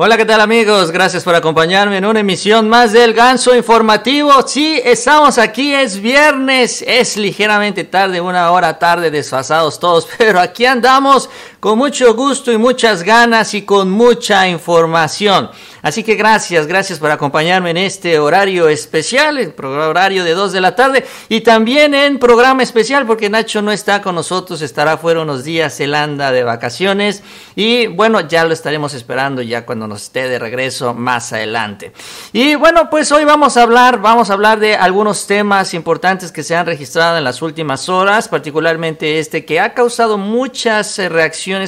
Hola, ¿qué tal amigos? Gracias por acompañarme en una emisión más del Ganso Informativo. Sí, estamos aquí, es viernes, es ligeramente tarde, una hora tarde, desfasados todos, pero aquí andamos con mucho gusto y muchas ganas y con mucha información. Así que gracias, gracias por acompañarme en este horario especial, el horario de 2 de la tarde y también en programa especial porque Nacho no está con nosotros, estará fuera unos días, él anda de vacaciones y bueno, ya lo estaremos esperando ya cuando nos esté de regreso más adelante. Y bueno, pues hoy vamos a hablar, vamos a hablar de algunos temas importantes que se han registrado en las últimas horas, particularmente este que ha causado muchas eh,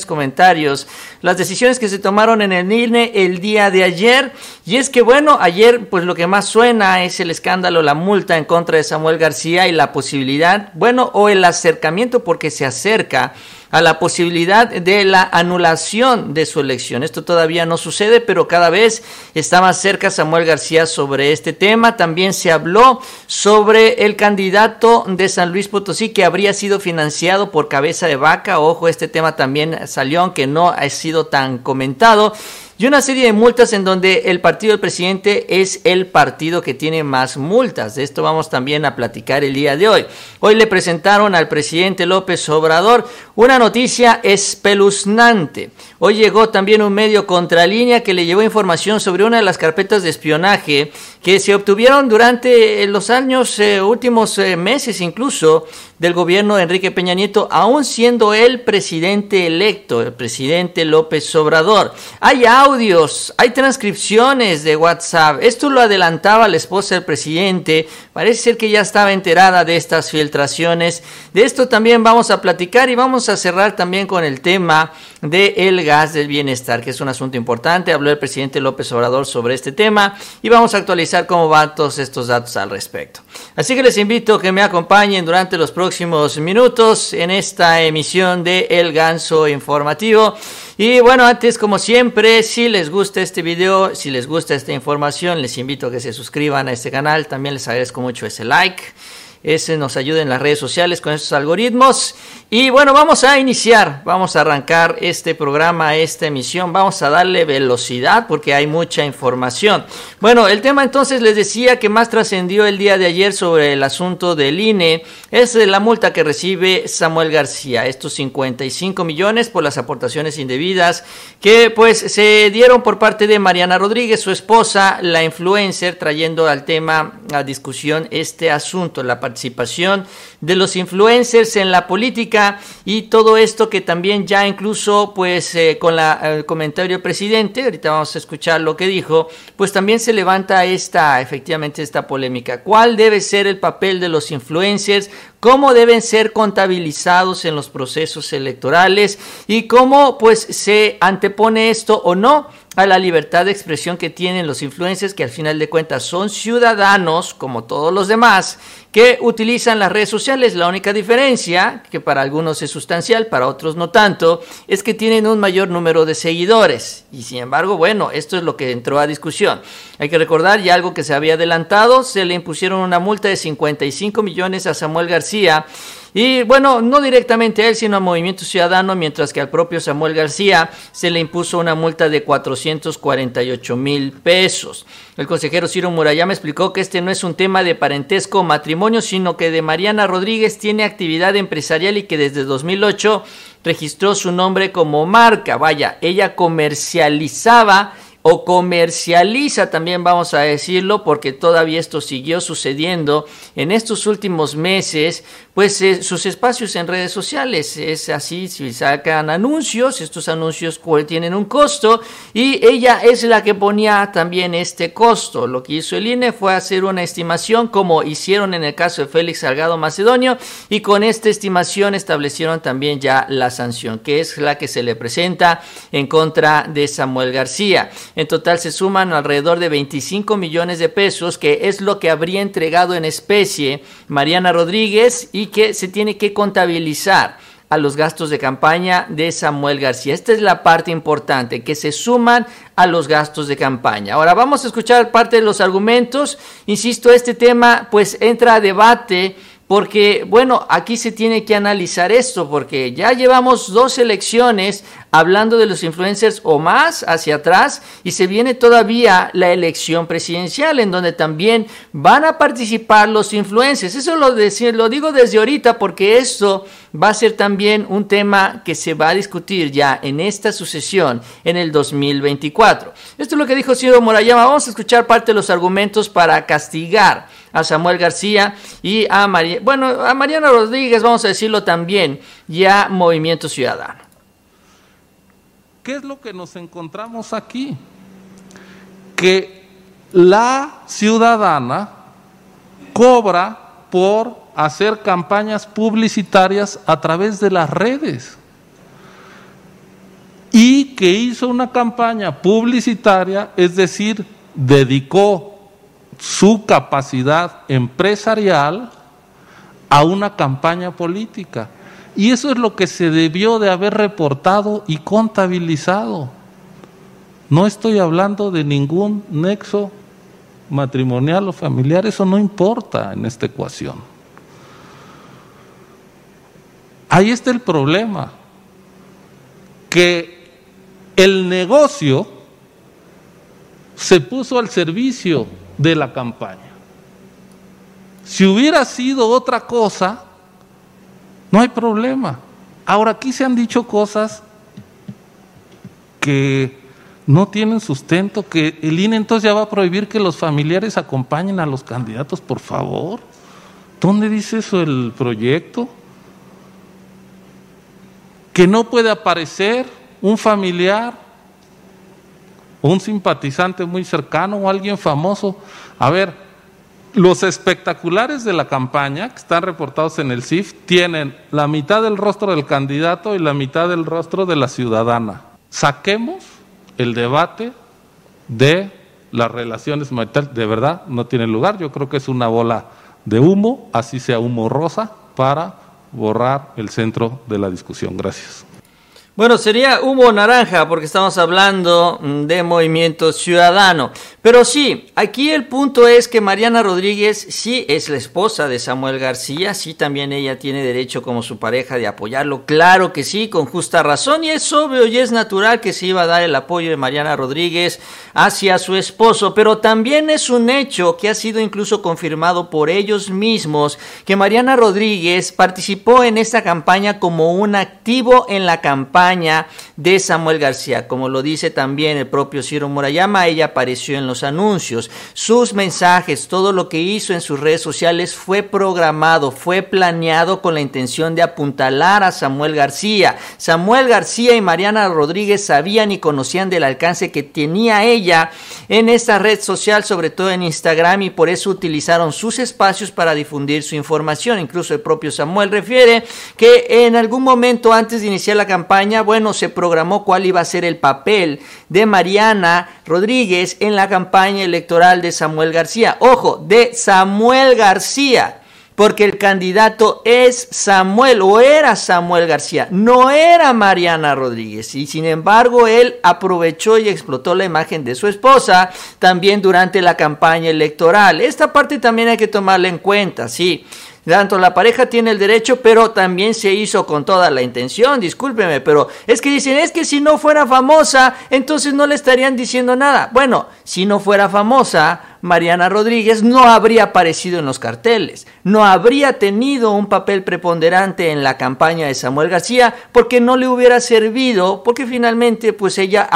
comentarios, las decisiones que se tomaron en el INE el día de ayer. Y es que bueno, ayer pues lo que más suena es el escándalo, la multa en contra de Samuel García y la posibilidad, bueno, o el acercamiento porque se acerca a la posibilidad de la anulación de su elección. Esto todavía no sucede, pero cada vez está más cerca Samuel García sobre este tema. También se habló sobre el candidato de San Luis Potosí que habría sido financiado por cabeza de vaca. Ojo, este tema también salió, aunque no ha sido tan comentado y una serie de multas en donde el partido del presidente es el partido que tiene más multas. De esto vamos también a platicar el día de hoy. Hoy le presentaron al presidente López Obrador una noticia espeluznante. Hoy llegó también un medio contralínea que le llevó información sobre una de las carpetas de espionaje que se obtuvieron durante los años eh, últimos eh, meses incluso del gobierno de Enrique Peña Nieto, aún siendo el presidente electo, el presidente López Obrador. Hay audios, hay transcripciones de WhatsApp. Esto lo adelantaba la esposa del presidente. Parece ser que ya estaba enterada de estas filtraciones. De esto también vamos a platicar y vamos a cerrar también con el tema del el gas del bienestar, que es un asunto importante. Habló el presidente López Obrador sobre este tema y vamos a actualizar cómo van todos estos datos al respecto. Así que les invito a que me acompañen durante los próximos próximos minutos en esta emisión de El Ganso Informativo. Y bueno, antes como siempre, si les gusta este video, si les gusta esta información, les invito a que se suscriban a este canal. También les agradezco mucho ese like ese nos ayuda en las redes sociales con estos algoritmos. Y bueno, vamos a iniciar, vamos a arrancar este programa, esta emisión, vamos a darle velocidad porque hay mucha información. Bueno, el tema entonces les decía que más trascendió el día de ayer sobre el asunto del INE es la multa que recibe Samuel García, estos 55 millones por las aportaciones indebidas que pues se dieron por parte de Mariana Rodríguez, su esposa, la influencer, trayendo al tema a discusión este asunto, la participación de los influencers en la política y todo esto que también ya incluso pues eh, con la, el comentario del presidente, ahorita vamos a escuchar lo que dijo, pues también se levanta esta, efectivamente esta polémica. ¿Cuál debe ser el papel de los influencers? cómo deben ser contabilizados en los procesos electorales y cómo pues se antepone esto o no a la libertad de expresión que tienen los influencers que al final de cuentas son ciudadanos como todos los demás que utilizan las redes sociales. La única diferencia, que para algunos es sustancial, para otros no tanto, es que tienen un mayor número de seguidores. Y sin embargo, bueno, esto es lo que entró a discusión. Hay que recordar ya algo que se había adelantado, se le impusieron una multa de 55 millones a Samuel García y bueno, no directamente a él, sino a Movimiento Ciudadano, mientras que al propio Samuel García se le impuso una multa de 448 mil pesos. El consejero Ciro Murayama explicó que este no es un tema de parentesco o matrimonio, sino que de Mariana Rodríguez tiene actividad empresarial y que desde 2008 registró su nombre como marca. Vaya, ella comercializaba o comercializa también vamos a decirlo porque todavía esto siguió sucediendo en estos últimos meses pues eh, sus espacios en redes sociales. Es así si sacan anuncios estos anuncios tienen un costo y ella es la que ponía también este costo. Lo que hizo el INE fue hacer una estimación como hicieron en el caso de Félix Salgado Macedonio y con esta estimación establecieron también ya la sanción que es la que se le presenta en contra de Samuel García en total se suman alrededor de 25 millones de pesos, que es lo que habría entregado en especie Mariana Rodríguez y que se tiene que contabilizar a los gastos de campaña de Samuel García. Esta es la parte importante, que se suman a los gastos de campaña. Ahora vamos a escuchar parte de los argumentos. Insisto, este tema pues entra a debate porque, bueno, aquí se tiene que analizar esto, porque ya llevamos dos elecciones hablando de los influencers o más hacia atrás y se viene todavía la elección presidencial en donde también van a participar los influencers. Eso lo, lo digo desde ahorita porque esto va a ser también un tema que se va a discutir ya en esta sucesión en el 2024. Esto es lo que dijo Ciro Morayama. Vamos a escuchar parte de los argumentos para castigar a Samuel García y a María, bueno, a Mariana Rodríguez, vamos a decirlo también, y a Movimiento Ciudadano. ¿Qué es lo que nos encontramos aquí? Que la ciudadana cobra por hacer campañas publicitarias a través de las redes y que hizo una campaña publicitaria, es decir, dedicó su capacidad empresarial a una campaña política. Y eso es lo que se debió de haber reportado y contabilizado. No estoy hablando de ningún nexo matrimonial o familiar, eso no importa en esta ecuación. Ahí está el problema, que el negocio se puso al servicio de la campaña. Si hubiera sido otra cosa, no hay problema. Ahora aquí se han dicho cosas que no tienen sustento, que el INE entonces ya va a prohibir que los familiares acompañen a los candidatos, por favor. ¿Dónde dice eso el proyecto? Que no puede aparecer un familiar un simpatizante muy cercano o alguien famoso. A ver, los espectaculares de la campaña que están reportados en el CIF tienen la mitad del rostro del candidato y la mitad del rostro de la ciudadana. Saquemos el debate de las relaciones maritales. De verdad, no tiene lugar. Yo creo que es una bola de humo, así sea humo rosa, para borrar el centro de la discusión. Gracias. Bueno, sería humo naranja porque estamos hablando mm, de movimiento ciudadano. Pero sí, aquí el punto es que Mariana Rodríguez sí es la esposa de Samuel García, sí también ella tiene derecho como su pareja de apoyarlo, claro que sí, con justa razón y es obvio y es natural que se iba a dar el apoyo de Mariana Rodríguez hacia su esposo, pero también es un hecho que ha sido incluso confirmado por ellos mismos que Mariana Rodríguez participó en esta campaña como un activo en la campaña de Samuel García, como lo dice también el propio Ciro Murayama, ella apareció en los anuncios, sus mensajes, todo lo que hizo en sus redes sociales fue programado, fue planeado con la intención de apuntalar a Samuel García. Samuel García y Mariana Rodríguez sabían y conocían del alcance que tenía ella en esta red social, sobre todo en Instagram, y por eso utilizaron sus espacios para difundir su información. Incluso el propio Samuel refiere que en algún momento antes de iniciar la campaña, bueno, se programó cuál iba a ser el papel de Mariana Rodríguez en la campaña electoral de Samuel García. Ojo, de Samuel García, porque el candidato es Samuel o era Samuel García, no era Mariana Rodríguez. Y sin embargo, él aprovechó y explotó la imagen de su esposa también durante la campaña electoral. Esta parte también hay que tomarla en cuenta, sí. Tanto la pareja tiene el derecho, pero también se hizo con toda la intención, discúlpeme, pero es que dicen, es que si no fuera famosa, entonces no le estarían diciendo nada. Bueno, si no fuera famosa, Mariana Rodríguez no habría aparecido en los carteles, no habría tenido un papel preponderante en la campaña de Samuel García porque no le hubiera servido, porque finalmente pues ella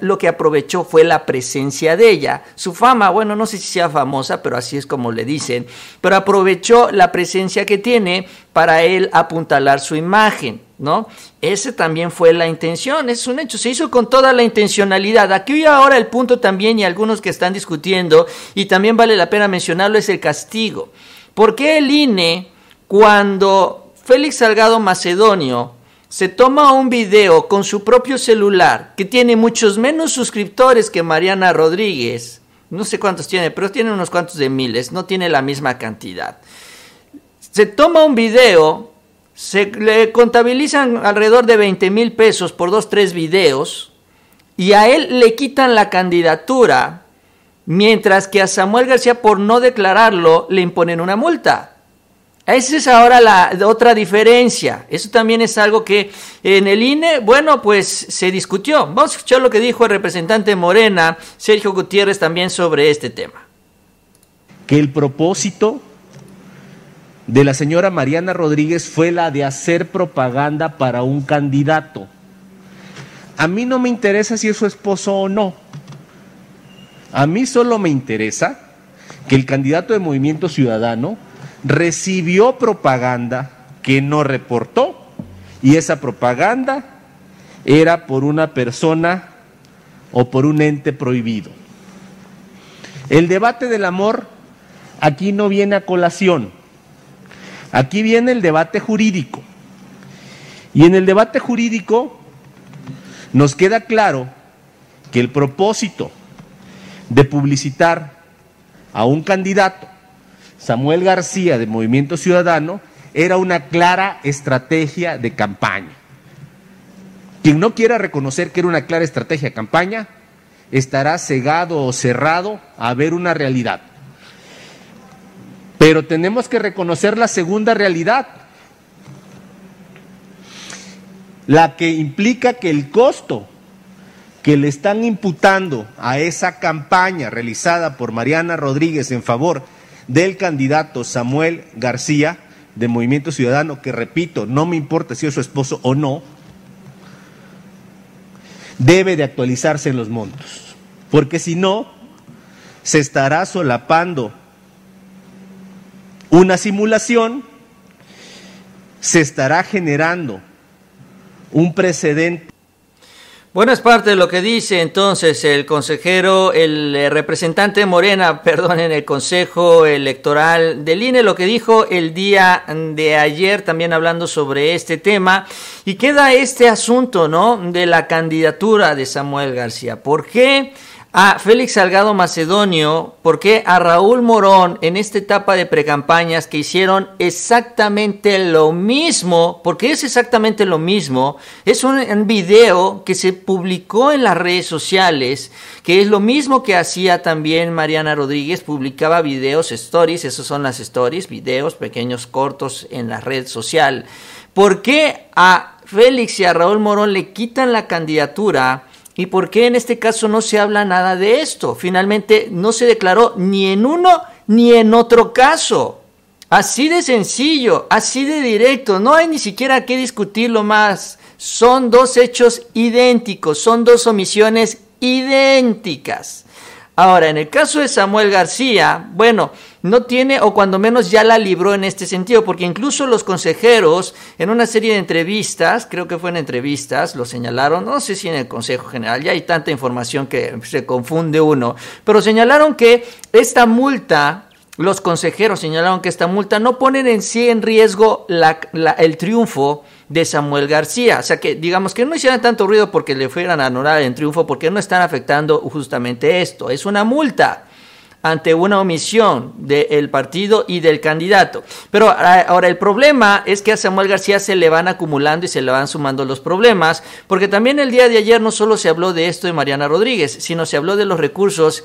lo que aprovechó fue la presencia de ella, su fama, bueno, no sé si sea famosa, pero así es como le dicen, pero aprovechó la presencia que tiene para él apuntalar su imagen. ¿No? Ese también fue la intención, es un hecho, se hizo con toda la intencionalidad. Aquí ahora el punto también y algunos que están discutiendo, y también vale la pena mencionarlo, es el castigo. ¿Por qué el INE, cuando Félix Salgado Macedonio se toma un video con su propio celular, que tiene muchos menos suscriptores que Mariana Rodríguez, no sé cuántos tiene, pero tiene unos cuantos de miles, no tiene la misma cantidad. Se toma un video se le contabilizan alrededor de 20 mil pesos por dos, tres videos y a él le quitan la candidatura, mientras que a Samuel García por no declararlo le imponen una multa. Esa es ahora la otra diferencia. Eso también es algo que en el INE, bueno, pues se discutió. Vamos a escuchar lo que dijo el representante Morena, Sergio Gutiérrez, también sobre este tema. Que el propósito de la señora Mariana Rodríguez fue la de hacer propaganda para un candidato. A mí no me interesa si es su esposo o no. A mí solo me interesa que el candidato de Movimiento Ciudadano recibió propaganda que no reportó y esa propaganda era por una persona o por un ente prohibido. El debate del amor aquí no viene a colación, aquí viene el debate jurídico. Y en el debate jurídico nos queda claro que el propósito de publicitar a un candidato, Samuel García de Movimiento Ciudadano, era una clara estrategia de campaña. Quien no quiera reconocer que era una clara estrategia de campaña, estará cegado o cerrado a ver una realidad. Pero tenemos que reconocer la segunda realidad, la que implica que el costo que le están imputando a esa campaña realizada por Mariana Rodríguez en favor del candidato Samuel García de Movimiento Ciudadano, que repito, no me importa si es su esposo o no, debe de actualizarse en los montos, porque si no, se estará solapando una simulación, se estará generando un precedente bueno, es parte de lo que dice entonces el consejero, el eh, representante Morena, perdón, en el Consejo Electoral del INE, lo que dijo el día de ayer, también hablando sobre este tema. Y queda este asunto, ¿no? De la candidatura de Samuel García. ¿Por qué? A Félix Salgado Macedonio, porque a Raúl Morón en esta etapa de precampañas que hicieron exactamente lo mismo, porque es exactamente lo mismo, es un, video que se publicó en las redes sociales, que es lo mismo que hacía también Mariana Rodríguez, publicaba videos, stories, esos son las stories, videos pequeños, cortos en la red social. ¿Por qué a Félix y a Raúl Morón le quitan la candidatura? ¿Y por qué en este caso no se habla nada de esto? Finalmente no se declaró ni en uno ni en otro caso. Así de sencillo, así de directo, no hay ni siquiera que discutirlo más. Son dos hechos idénticos, son dos omisiones idénticas. Ahora, en el caso de Samuel García, bueno, no tiene o cuando menos ya la libró en este sentido, porque incluso los consejeros en una serie de entrevistas, creo que fue en entrevistas, lo señalaron, no sé si en el Consejo General, ya hay tanta información que se confunde uno, pero señalaron que esta multa los consejeros señalaron que esta multa no pone en sí en riesgo el triunfo de Samuel García. O sea que digamos que no hicieran tanto ruido porque le fueran a anular el triunfo, porque no están afectando justamente esto. Es una multa ante una omisión del partido y del candidato. Pero ahora el problema es que a Samuel García se le van acumulando y se le van sumando los problemas, porque también el día de ayer no solo se habló de esto de Mariana Rodríguez, sino se habló de los recursos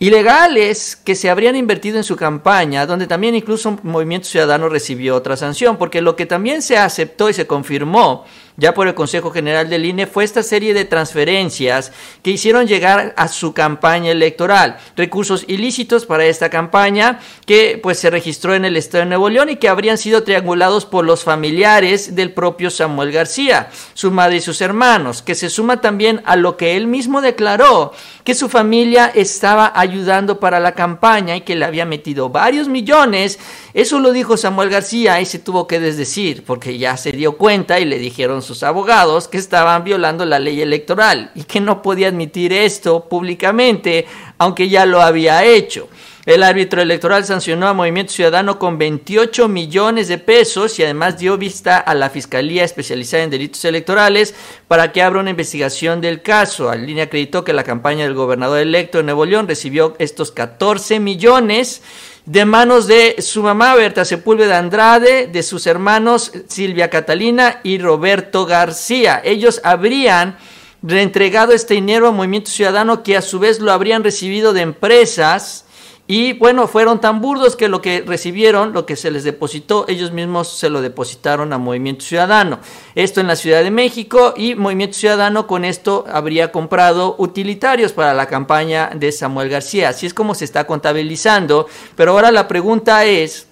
ilegales que se habrían invertido en su campaña, donde también incluso Movimiento Ciudadano recibió otra sanción, porque lo que también se aceptó y se confirmó ya por el Consejo General del INE fue esta serie de transferencias que hicieron llegar a su campaña electoral, recursos ilícitos para esta campaña que pues se registró en el estado de Nuevo León y que habrían sido triangulados por los familiares del propio Samuel García, su madre y sus hermanos, que se suma también a lo que él mismo declaró, que su familia estaba ayudando para la campaña y que le había metido varios millones. Eso lo dijo Samuel García y se tuvo que desdecir porque ya se dio cuenta y le dijeron abogados que estaban violando la ley electoral y que no podía admitir esto públicamente, aunque ya lo había hecho. El árbitro electoral sancionó a Movimiento Ciudadano con 28 millones de pesos y además dio vista a la Fiscalía Especializada en Delitos Electorales para que abra una investigación del caso. Al línea acreditó que la campaña del gobernador electo de Nuevo León recibió estos 14 millones de manos de su mamá Berta Sepúlveda Andrade, de sus hermanos Silvia Catalina y Roberto García. Ellos habrían reentregado este dinero a Movimiento Ciudadano que a su vez lo habrían recibido de empresas Y bueno, fueron tan burdos que lo que recibieron, lo que se les depositó, ellos mismos se lo depositaron a Movimiento Ciudadano. Esto en la Ciudad de México y Movimiento Ciudadano con esto habría comprado utilitarios para la campaña de Samuel García. Así es como se está contabilizando. Pero ahora la pregunta es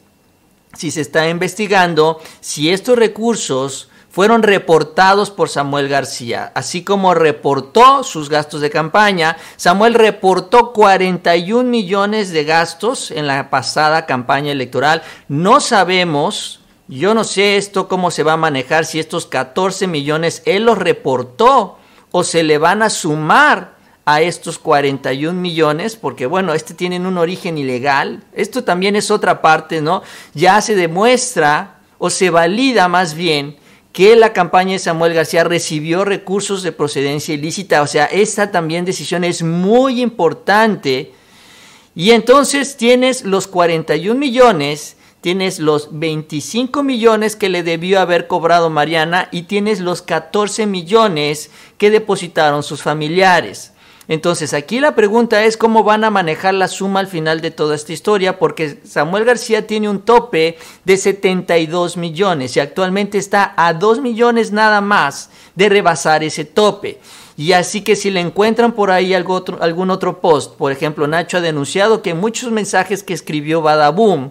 si se está investigando si estos recursos fueron reportados por Samuel García, así como reportó sus gastos de campaña. Samuel reportó 41 millones de gastos en la pasada campaña electoral. No sabemos, yo no sé esto cómo se va a manejar, si estos 14 millones él los reportó o se le van a sumar a estos 41 millones, porque bueno, este tienen un origen ilegal. Esto también es otra parte, ¿no? Ya se demuestra o se valida más bien que la campaña de Samuel García recibió recursos de procedencia ilícita. O sea, esta también decisión es muy importante. Y entonces tienes los 41 millones, tienes los 25 millones que le debió haber cobrado Mariana y tienes los 14 millones que depositaron sus familiares. Entonces, aquí la pregunta es cómo van a manejar la suma al final de toda esta historia, porque Samuel García tiene un tope de 72 millones y actualmente está a 2 millones nada más de rebasar ese tope. Y así que si le encuentran por ahí algo otro, algún otro post, por ejemplo, Nacho ha denunciado que muchos mensajes que escribió Badaboom,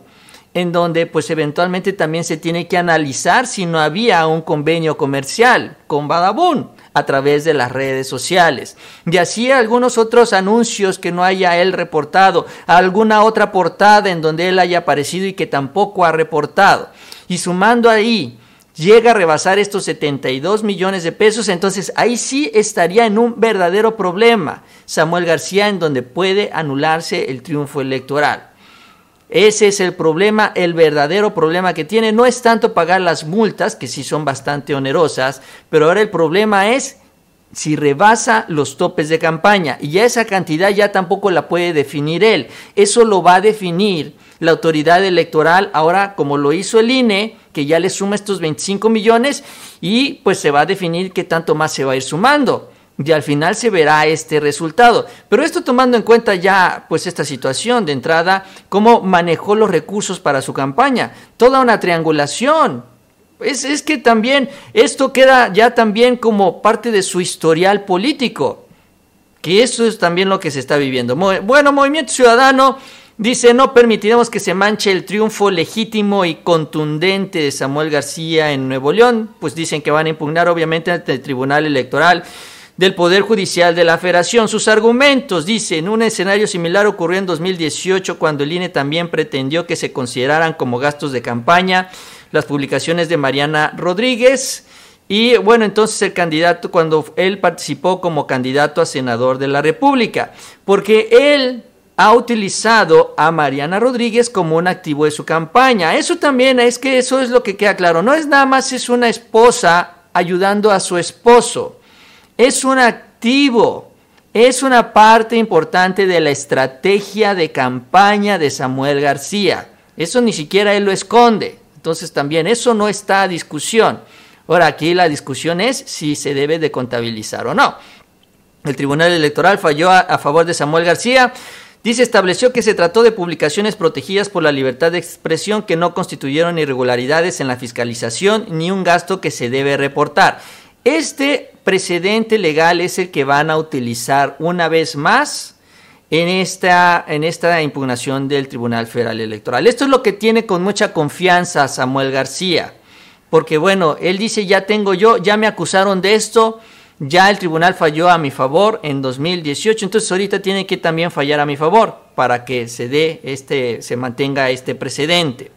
en donde pues eventualmente también se tiene que analizar si no había un convenio comercial con Badaboom a través de las redes sociales. Y así algunos otros anuncios que no haya él reportado, alguna otra portada en donde él haya aparecido y que tampoco ha reportado. Y sumando ahí, llega a rebasar estos 72 millones de pesos, entonces ahí sí estaría en un verdadero problema Samuel García en donde puede anularse el triunfo electoral. Ese es el problema, el verdadero problema que tiene. No es tanto pagar las multas, que sí son bastante onerosas, pero ahora el problema es si rebasa los topes de campaña. Y ya esa cantidad ya tampoco la puede definir él. Eso lo va a definir la autoridad electoral ahora como lo hizo el INE, que ya le suma estos 25 millones y pues se va a definir qué tanto más se va a ir sumando y al final se verá este resultado. Pero esto tomando en cuenta ya pues esta situación de entrada, cómo manejó los recursos para su campaña, toda una triangulación. Es, es que también esto queda ya también como parte de su historial político, que eso es también lo que se está viviendo. Bueno, Movimiento Ciudadano dice, no permitiremos que se manche el triunfo legítimo y contundente de Samuel García en Nuevo León, pues dicen que van a impugnar obviamente ante el Tribunal Electoral del Poder Judicial de la Federación. Sus argumentos, dice, en un escenario similar ocurrió en 2018 cuando el INE también pretendió que se consideraran como gastos de campaña las publicaciones de Mariana Rodríguez. Y bueno, entonces el candidato, cuando él participó como candidato a senador de la República, porque él ha utilizado a Mariana Rodríguez como un activo de su campaña. Eso también es que eso es lo que queda claro. No es nada más es una esposa ayudando a su esposo es un activo, es una parte importante de la estrategia de campaña de Samuel García. Eso ni siquiera él lo esconde. Entonces también eso no está a discusión. Ahora aquí la discusión es si se debe de contabilizar o no. El Tribunal Electoral falló a, favor de Samuel García. Dice, estableció que se trató de publicaciones protegidas por la libertad de expresión que no constituyeron irregularidades en la fiscalización ni un gasto que se debe reportar. Este precedente legal es el que van a utilizar una vez más en esta, en esta impugnación del Tribunal Federal Electoral. Esto es lo que tiene con mucha confianza Samuel García, porque bueno, él dice, ya tengo yo, ya me acusaron de esto, ya el tribunal falló a mi favor en 2018, entonces ahorita tiene que también fallar a mi favor para que se dé este, se mantenga este precedente.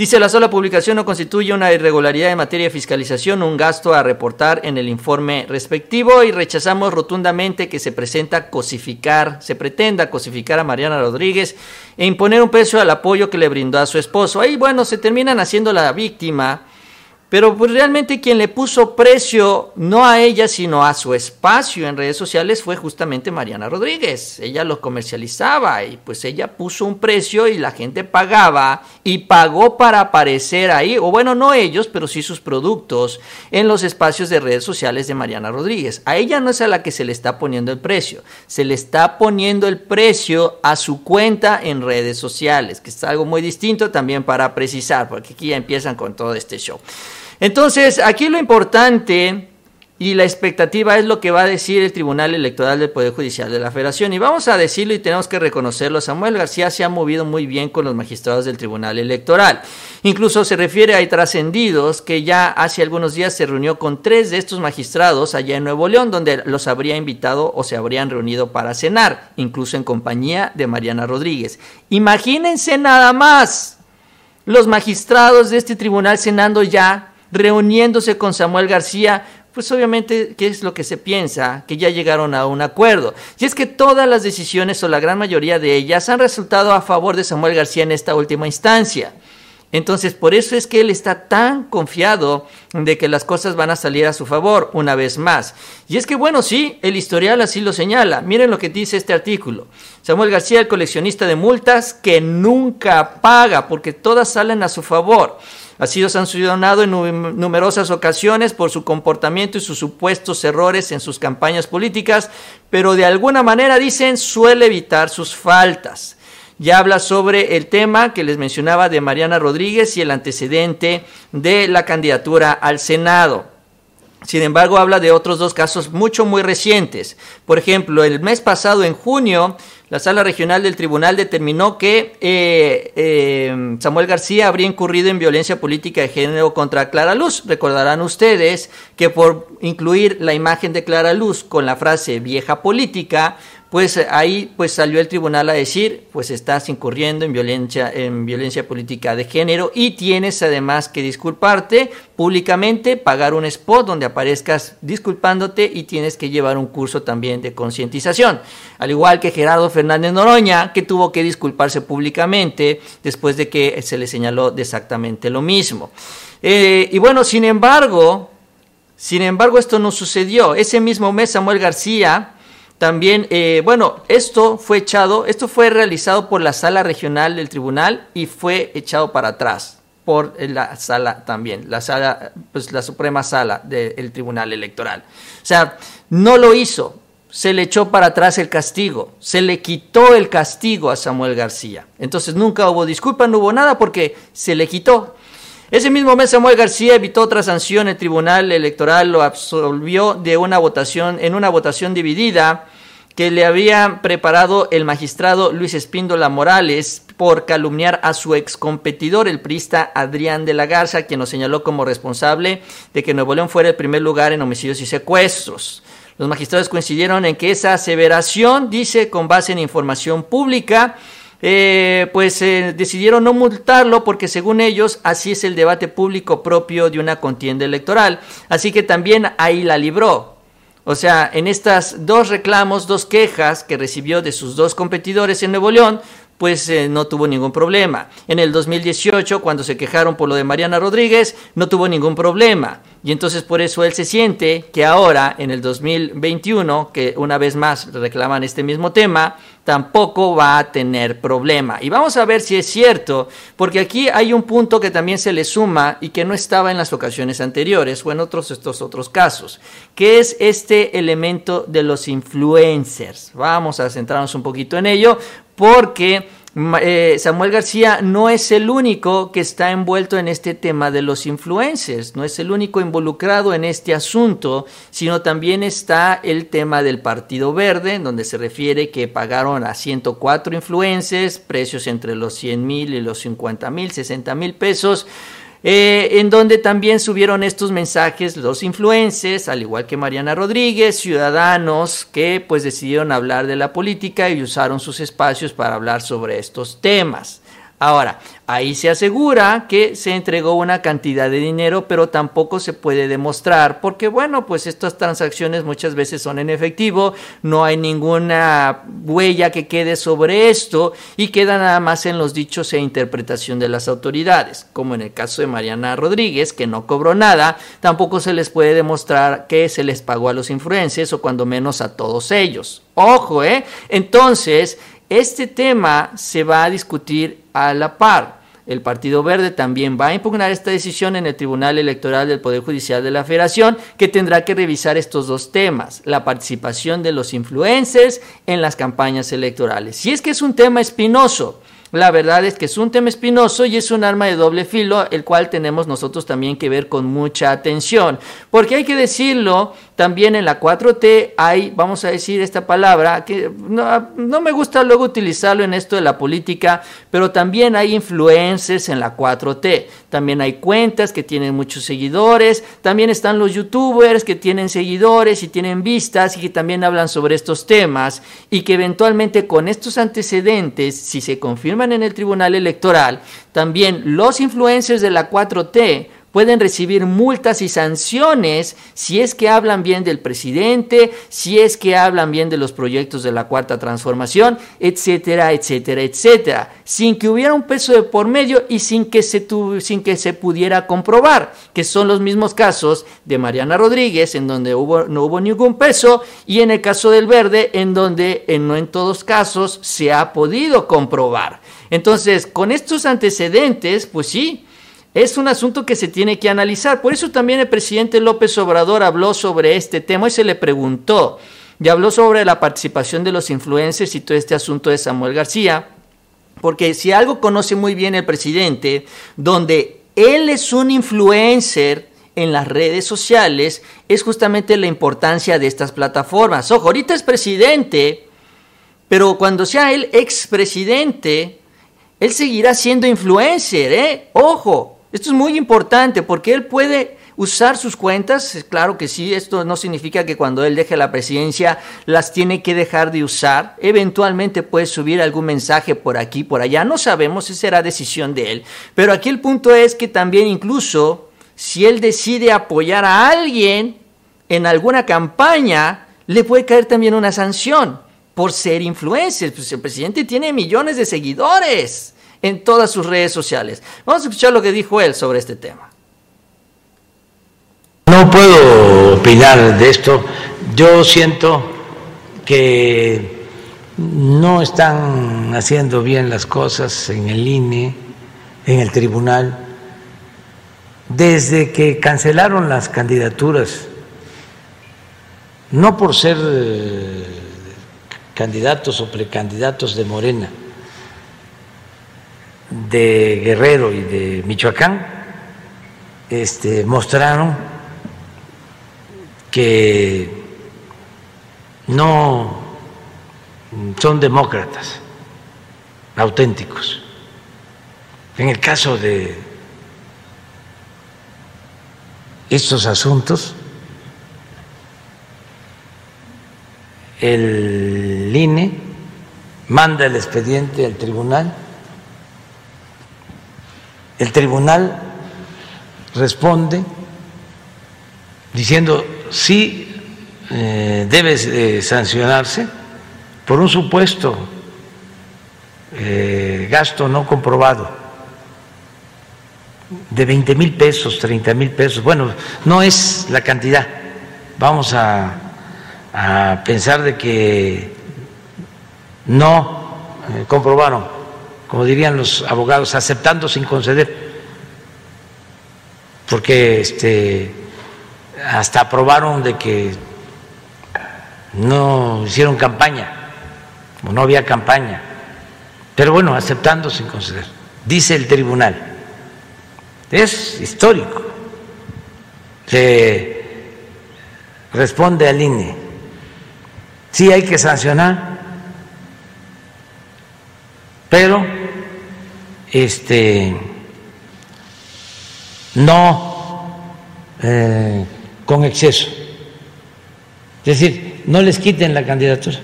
Dice la sola publicación no constituye una irregularidad en materia de fiscalización, un gasto a reportar en el informe respectivo y rechazamos rotundamente que se presenta cosificar, se pretenda cosificar a Mariana Rodríguez e imponer un precio al apoyo que le brindó a su esposo. Ahí bueno, se terminan haciendo la víctima Pero pues realmente quien le puso precio no a ella, sino a su espacio en redes sociales fue justamente Mariana Rodríguez. Ella lo comercializaba y pues ella puso un precio y la gente pagaba y pagó para aparecer ahí, o bueno, no ellos, pero sí sus productos en los espacios de redes sociales de Mariana Rodríguez. A ella no es a la que se le está poniendo el precio, se le está poniendo el precio a su cuenta en redes sociales, que es algo muy distinto también para precisar, porque aquí ya empiezan con todo este show. Entonces, aquí lo importante y la expectativa es lo que va a decir el Tribunal Electoral del Poder Judicial de la Federación. Y vamos a decirlo y tenemos que reconocerlo, Samuel García se ha movido muy bien con los magistrados del Tribunal Electoral. Incluso se refiere a trascendidos que ya hace algunos días se reunió con tres de estos magistrados allá en Nuevo León, donde los habría invitado o se habrían reunido para cenar, incluso en compañía de Mariana Rodríguez. Imagínense nada más los magistrados de este tribunal cenando ya reuniéndose con Samuel García, pues obviamente, ¿qué es lo que se piensa? Que ya llegaron a un acuerdo. Y es que todas las decisiones o la gran mayoría de ellas han resultado a favor de Samuel García en esta última instancia. Entonces, por eso es que él está tan confiado de que las cosas van a salir a su favor una vez más. Y es que, bueno, sí, el historial así lo señala. Miren lo que dice este artículo. Samuel García, el coleccionista de multas que nunca paga porque todas salen a su favor. Ha sido sancionado en numerosas ocasiones por su comportamiento y sus supuestos errores en sus campañas políticas, pero de alguna manera, dicen, suele evitar sus faltas. Ya habla sobre el tema que les mencionaba de Mariana Rodríguez y el antecedente de la candidatura al Senado. Sin embargo, habla de otros dos casos mucho, muy recientes. Por ejemplo, el mes pasado, en junio, la sala regional del tribunal determinó que eh, eh, Samuel García habría incurrido en violencia política de género contra Clara Luz. Recordarán ustedes que por incluir la imagen de Clara Luz con la frase vieja política, pues ahí pues salió el tribunal a decir, pues estás incurriendo en violencia, en violencia política de género y tienes además que disculparte públicamente, pagar un spot donde aparezcas disculpándote y tienes que llevar un curso también de concientización. Al igual que Gerardo Fernández Noroña, que tuvo que disculparse públicamente después de que se le señaló de exactamente lo mismo. Eh, y bueno, sin embargo, sin embargo esto no sucedió. Ese mismo mes Samuel García también, eh, bueno, esto fue echado, esto fue realizado por la sala regional del tribunal y fue echado para atrás por la sala también, la sala, pues la suprema sala del tribunal electoral. O sea, no lo hizo, se le echó para atrás el castigo, se le quitó el castigo a Samuel García. Entonces nunca hubo disculpa, no hubo nada porque se le quitó. Ese mismo mes Samuel García evitó otra sanción, el Tribunal Electoral lo absolvió de una votación en una votación dividida que le había preparado el magistrado Luis Espíndola Morales por calumniar a su ex competidor, el priista Adrián de la Garza, quien lo señaló como responsable de que Nuevo León fuera el primer lugar en homicidios y secuestros. Los magistrados coincidieron en que esa aseveración, dice, con base en información pública, eh, pues eh, decidieron no multarlo porque según ellos así es el debate público propio de una contienda electoral. Así que también ahí la libró. O sea, en estas dos reclamos, dos quejas que recibió de sus dos competidores en Nuevo León, pues eh, no tuvo ningún problema. En el 2018, cuando se quejaron por lo de Mariana Rodríguez, no tuvo ningún problema. Y entonces por eso él se siente que ahora, en el 2021, que una vez más reclaman este mismo tema, tampoco va a tener problema. Y vamos a ver si es cierto, porque aquí hay un punto que también se le suma y que no estaba en las ocasiones anteriores o en otros estos otros casos, que es este elemento de los influencers. Vamos a centrarnos un poquito en ello, porque eh, Samuel García no es el único que está envuelto en este tema de los influencers, no es el único involucrado en este asunto, sino también está el tema del Partido Verde, donde se refiere que pagaron a 104 influencers, precios entre los 100 mil y los 50 mil, 60 mil pesos eh, en donde también subieron estos mensajes los influencers, al igual que Mariana Rodríguez, ciudadanos que pues decidieron hablar de la política y usaron sus espacios para hablar sobre estos temas. Ahora, ahí se asegura que se entregó una cantidad de dinero, pero tampoco se puede demostrar, porque bueno, pues estas transacciones muchas veces son en efectivo, no hay ninguna huella que quede sobre esto y queda nada más en los dichos e interpretación de las autoridades, como en el caso de Mariana Rodríguez, que no cobró nada, tampoco se les puede demostrar que se les pagó a los influencers o cuando menos a todos ellos. Ojo, ¿eh? Entonces, este tema se va a discutir a la par. El Partido Verde también va a impugnar esta decisión en el Tribunal Electoral del Poder Judicial de la Federación, que tendrá que revisar estos dos temas, la participación de los influencers en las campañas electorales. Si es que es un tema espinoso, la verdad es que es un tema espinoso y es un arma de doble filo, el cual tenemos nosotros también que ver con mucha atención. Porque hay que decirlo, también en la 4T hay, vamos a decir esta palabra, que no, me gusta luego utilizarlo en esto de la política, pero también hay influencers en la 4T. También hay cuentas que tienen muchos seguidores, también están los youtubers que tienen seguidores y tienen vistas y que también hablan sobre estos temas y que eventualmente con estos antecedentes, si se confirma en el Tribunal Electoral, también los influencers de la 4T pueden recibir multas y sanciones si es que hablan bien del presidente, si es que hablan bien de los proyectos de la cuarta transformación, etcétera, etcétera, etcétera, sin que hubiera un peso de por medio y sin que se, sin que se pudiera comprobar, que son los mismos casos de Mariana Rodríguez, en donde no hubo ningún peso, y en el caso del verde, en donde en, no en todos casos se ha podido comprobar. Entonces, con estos antecedentes, pues sí, es un asunto que se tiene que analizar. Por eso también el presidente López Obrador habló sobre este tema y se le preguntó, y habló sobre la participación de los influencers y todo este asunto de Samuel García, porque si algo conoce muy bien el presidente, donde él es un influencer en las redes sociales, es justamente la importancia de estas plataformas. Ojo, ahorita es presidente, pero cuando sea él expresidente, él seguirá siendo influencer, ¿eh? Ojo, esto es muy importante porque él puede usar sus cuentas, claro que sí, esto no significa que cuando él deje la presidencia las tiene que dejar de usar, eventualmente puede subir algún mensaje por aquí, por allá, no sabemos, esa será decisión de él, pero aquí el punto es que también incluso si él decide apoyar a alguien en alguna campaña, le puede caer también una sanción por ser influencer, pues el presidente tiene millones de seguidores en todas sus redes sociales. Vamos a escuchar lo que dijo él sobre este tema. No puedo opinar de esto. Yo siento que no están haciendo bien las cosas en el INE, en el tribunal. Desde que cancelaron las candidaturas, no por ser candidatos o precandidatos de Morena, de Guerrero y de Michoacán este, mostraron que no son demócratas auténticos. En el caso de estos asuntos, el INE manda el expediente al tribunal el tribunal responde diciendo sí eh, debe eh, sancionarse por un supuesto eh, gasto no comprobado de 20 mil pesos, 30 mil pesos. Bueno, no es la cantidad. Vamos a, a pensar de que no comprobaron como dirían los abogados, aceptando sin conceder, porque este, hasta aprobaron de que no hicieron campaña, o no había campaña, pero bueno, aceptando sin conceder, dice el tribunal, es histórico, se responde al INE, sí hay que sancionar, pero este, no eh, con exceso. Es decir, no les quiten la candidatura.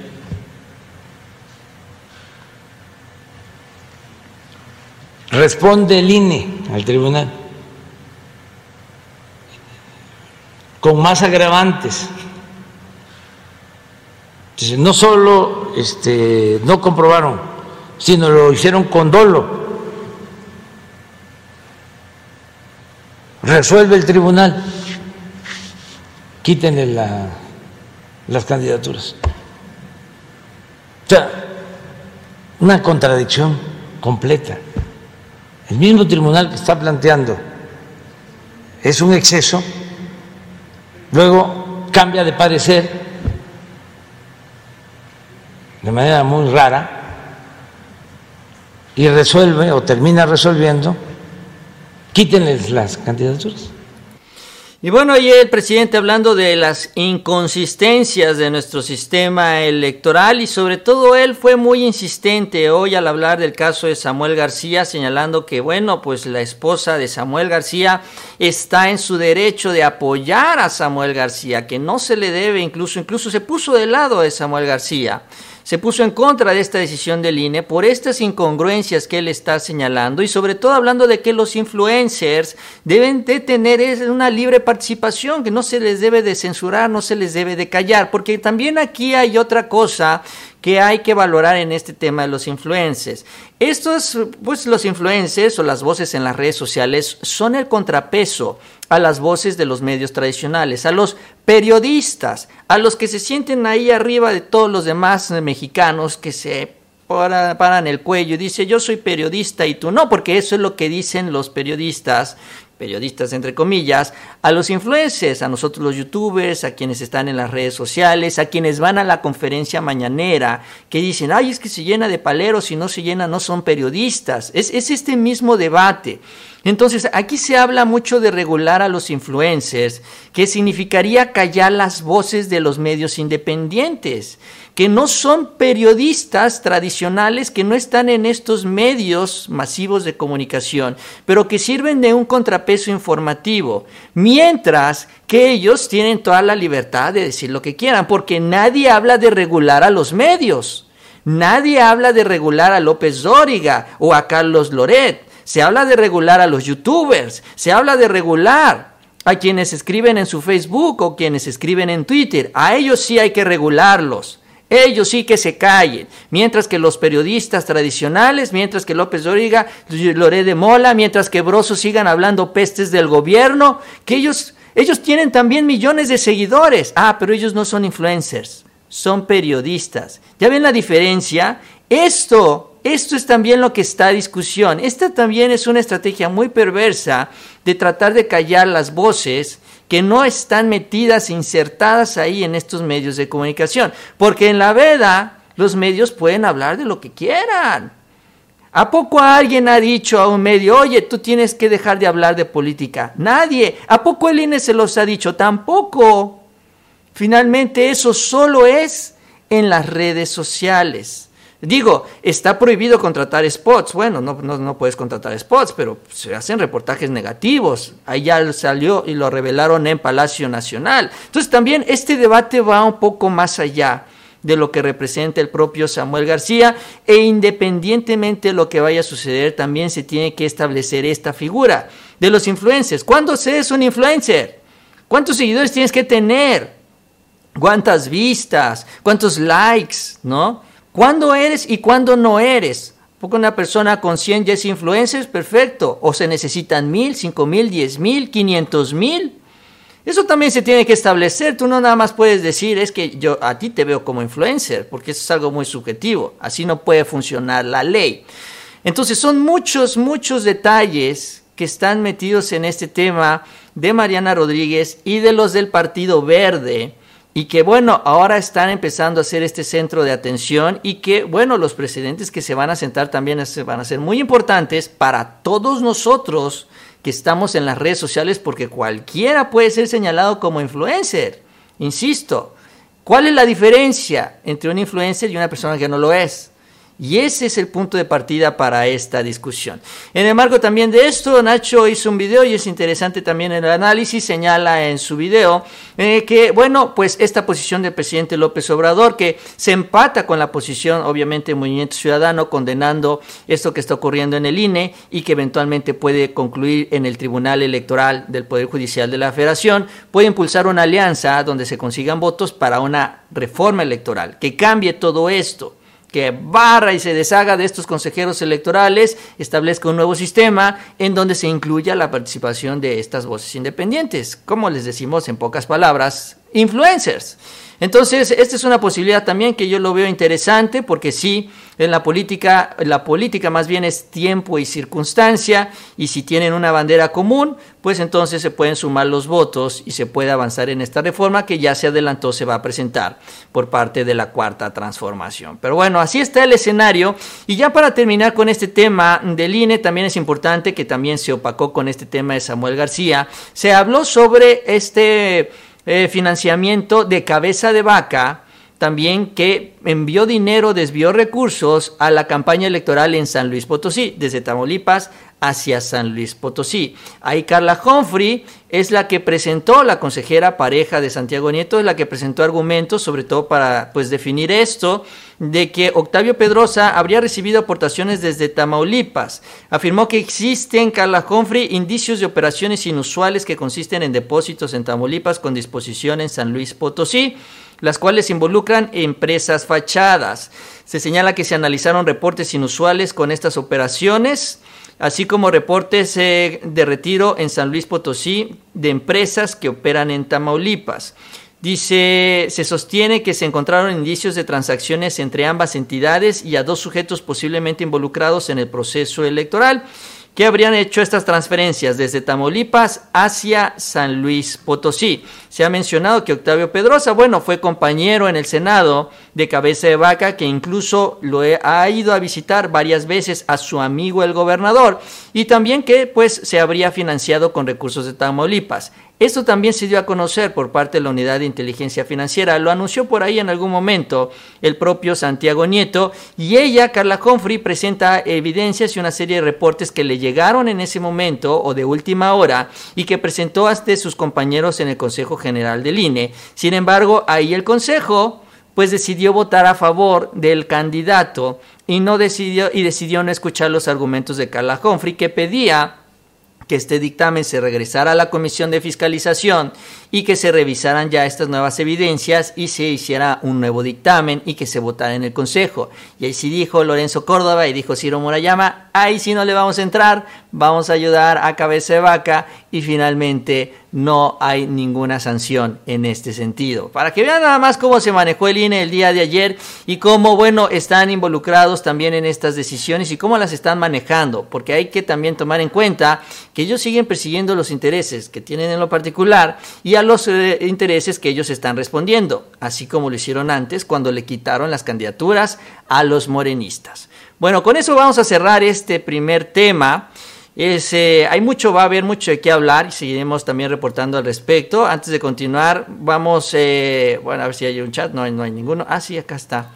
responde el INE al tribunal con más agravantes. No solo este, no comprobaron, sino lo hicieron con dolo. Resuelve el tribunal, quítenle la, las candidaturas. O sea, una contradicción completa. El mismo tribunal que está planteando es un exceso, luego cambia de parecer de manera muy rara y resuelve o termina resolviendo, quítenles las candidaturas. Y bueno, ayer el presidente hablando de las inconsistencias de nuestro sistema electoral y sobre todo él fue muy insistente hoy al hablar del caso de Samuel García, señalando que bueno, pues la esposa de Samuel García está en su derecho de apoyar a Samuel García, que no se le debe, incluso, incluso se puso del lado de Samuel García se puso en contra de esta decisión del INE por estas incongruencias que él está señalando y sobre todo hablando de que los influencers deben de tener una libre participación, que no se les debe de censurar, no se les debe de callar, porque también aquí hay otra cosa que hay que valorar en este tema de los influencers. Estos, pues los influencers o las voces en las redes sociales son el contrapeso a las voces de los medios tradicionales, a los periodistas, a los que se sienten ahí arriba de todos los demás mexicanos que se paran el cuello y dicen yo soy periodista y tú no, porque eso es lo que dicen los periodistas periodistas entre comillas, a los influencers, a nosotros los youtubers, a quienes están en las redes sociales, a quienes van a la conferencia mañanera, que dicen, ay, es que se llena de paleros, si no se llena no son periodistas. Es, es este mismo debate. Entonces, aquí se habla mucho de regular a los influencers, que significaría callar las voces de los medios independientes que no son periodistas tradicionales, que no están en estos medios masivos de comunicación, pero que sirven de un contrapeso informativo, mientras que ellos tienen toda la libertad de decir lo que quieran, porque nadie habla de regular a los medios, nadie habla de regular a López Dóriga o a Carlos Loret, se habla de regular a los youtubers, se habla de regular a quienes escriben en su Facebook o quienes escriben en Twitter, a ellos sí hay que regularlos. Ellos sí que se callen. Mientras que los periodistas tradicionales, mientras que López Dóriga, Loré de Mola, mientras que Broso sigan hablando pestes del gobierno, que ellos, ellos tienen también millones de seguidores. Ah, pero ellos no son influencers, son periodistas. ¿Ya ven la diferencia? Esto, esto es también lo que está a discusión. Esta también es una estrategia muy perversa de tratar de callar las voces que no están metidas, insertadas ahí en estos medios de comunicación. Porque en la veda los medios pueden hablar de lo que quieran. ¿A poco alguien ha dicho a un medio, oye, tú tienes que dejar de hablar de política? Nadie. ¿A poco el INE se los ha dicho? Tampoco. Finalmente eso solo es en las redes sociales. Digo, está prohibido contratar spots. Bueno, no, no, puedes contratar spots, pero se hacen reportajes negativos. Ahí ya salió y lo revelaron en Palacio Nacional. Entonces también este debate va un poco más allá de lo que representa el propio Samuel García e independientemente de lo que vaya a suceder, también se tiene que establecer esta figura de los influencers. ¿Cuándo se es un influencer? ¿Cuántos seguidores tienes que tener? ¿Cuántas vistas? ¿Cuántos likes? ¿No? ¿Cuándo eres y cuándo no eres? Porque una persona con 100 ya es influencer, perfecto. O se necesitan mil, cinco mil, diez mil, quinientos mil. Eso también se tiene que establecer. Tú no nada más puedes decir es que yo a ti te veo como influencer, porque eso es algo muy subjetivo. Así no puede funcionar la ley. Entonces son muchos, muchos detalles que están metidos en este tema de Mariana Rodríguez y de los del Partido Verde y que bueno, ahora están empezando a ser este centro de atención y que bueno, los precedentes que se van a sentar también van a ser muy importantes para todos nosotros que estamos en las redes sociales porque cualquiera puede ser señalado como influencer. Insisto, ¿cuál es la diferencia entre un influencer y una persona que no lo es? Y ese es el punto de partida para esta discusión. En el marco también de esto, Nacho hizo un video y es interesante también el análisis, señala en su video eh, que, bueno, pues esta posición del presidente López Obrador, que se empata con la posición, obviamente, del Movimiento Ciudadano, condenando esto que está ocurriendo en el INE y que eventualmente puede concluir en el Tribunal Electoral del Poder Judicial de la Federación, puede impulsar una alianza donde se consigan votos para una reforma electoral que cambie todo esto que barra y se deshaga de estos consejeros electorales, establezca un nuevo sistema en donde se incluya la participación de estas voces independientes, como les decimos en pocas palabras, influencers. Entonces, esta es una posibilidad también que yo lo veo interesante porque sí, en la política, la política más bien es tiempo y circunstancia y si tienen una bandera común, pues entonces se pueden sumar los votos y se puede avanzar en esta reforma que ya se adelantó, se va a presentar por parte de la cuarta transformación. Pero bueno, así está el escenario y ya para terminar con este tema del INE, también es importante que también se opacó con este tema de Samuel García, se habló sobre este eh, financiamiento de cabeza de vaca, también que envió dinero, desvió recursos a la campaña electoral en San Luis Potosí, desde Tamaulipas hacia San Luis Potosí. Ahí Carla Humphrey es la que presentó, la consejera pareja de Santiago Nieto, es la que presentó argumentos, sobre todo para pues, definir esto, de que Octavio Pedrosa habría recibido aportaciones desde Tamaulipas. Afirmó que existen, Carla Humphrey, indicios de operaciones inusuales que consisten en depósitos en Tamaulipas con disposición en San Luis Potosí las cuales involucran empresas fachadas. Se señala que se analizaron reportes inusuales con estas operaciones así como reportes eh, de retiro en San Luis Potosí de empresas que operan en Tamaulipas. Dice, se sostiene que se encontraron indicios de transacciones entre ambas entidades y a dos sujetos posiblemente involucrados en el proceso electoral que habrían hecho estas transferencias desde Tamaulipas hacia San Luis Potosí. Se ha mencionado que Octavio Pedrosa, bueno, fue compañero en el Senado de Cabeza de Vaca, que incluso lo ha ido a visitar varias veces a su amigo el gobernador, y también que pues se habría financiado con recursos de Tamaulipas. Esto también se dio a conocer por parte de la Unidad de Inteligencia Financiera, lo anunció por ahí en algún momento el propio Santiago Nieto y ella, Carla Humphrey, presenta evidencias y una serie de reportes que le llegaron en ese momento o de última hora y que presentó hasta sus compañeros en el Consejo General del INE. Sin embargo, ahí el Consejo pues decidió votar a favor del candidato y no decidió y decidió no escuchar los argumentos de Carla Humphrey que pedía que este dictamen se regresara a la Comisión de Fiscalización y que se revisaran ya estas nuevas evidencias y se hiciera un nuevo dictamen y que se votara en el Consejo. Y ahí sí dijo Lorenzo Córdoba y dijo Ciro Murayama, ahí sí no le vamos a entrar, vamos a ayudar a cabeza de vaca y finalmente no hay ninguna sanción en este sentido. Para que vean nada más cómo se manejó el INE el día de ayer y cómo, bueno, están involucrados también en estas decisiones y cómo las están manejando, porque hay que también tomar en cuenta que ellos siguen persiguiendo los intereses que tienen en lo particular y a los eh, intereses que ellos están respondiendo, así como lo hicieron antes cuando le quitaron las candidaturas a los morenistas. Bueno, con eso vamos a cerrar este primer tema. Eh, hay mucho, va a haber mucho de qué hablar y seguiremos también reportando al respecto. Antes de continuar, vamos, eh, bueno, a ver si hay un chat, no no hay ninguno. Ah, sí, acá está.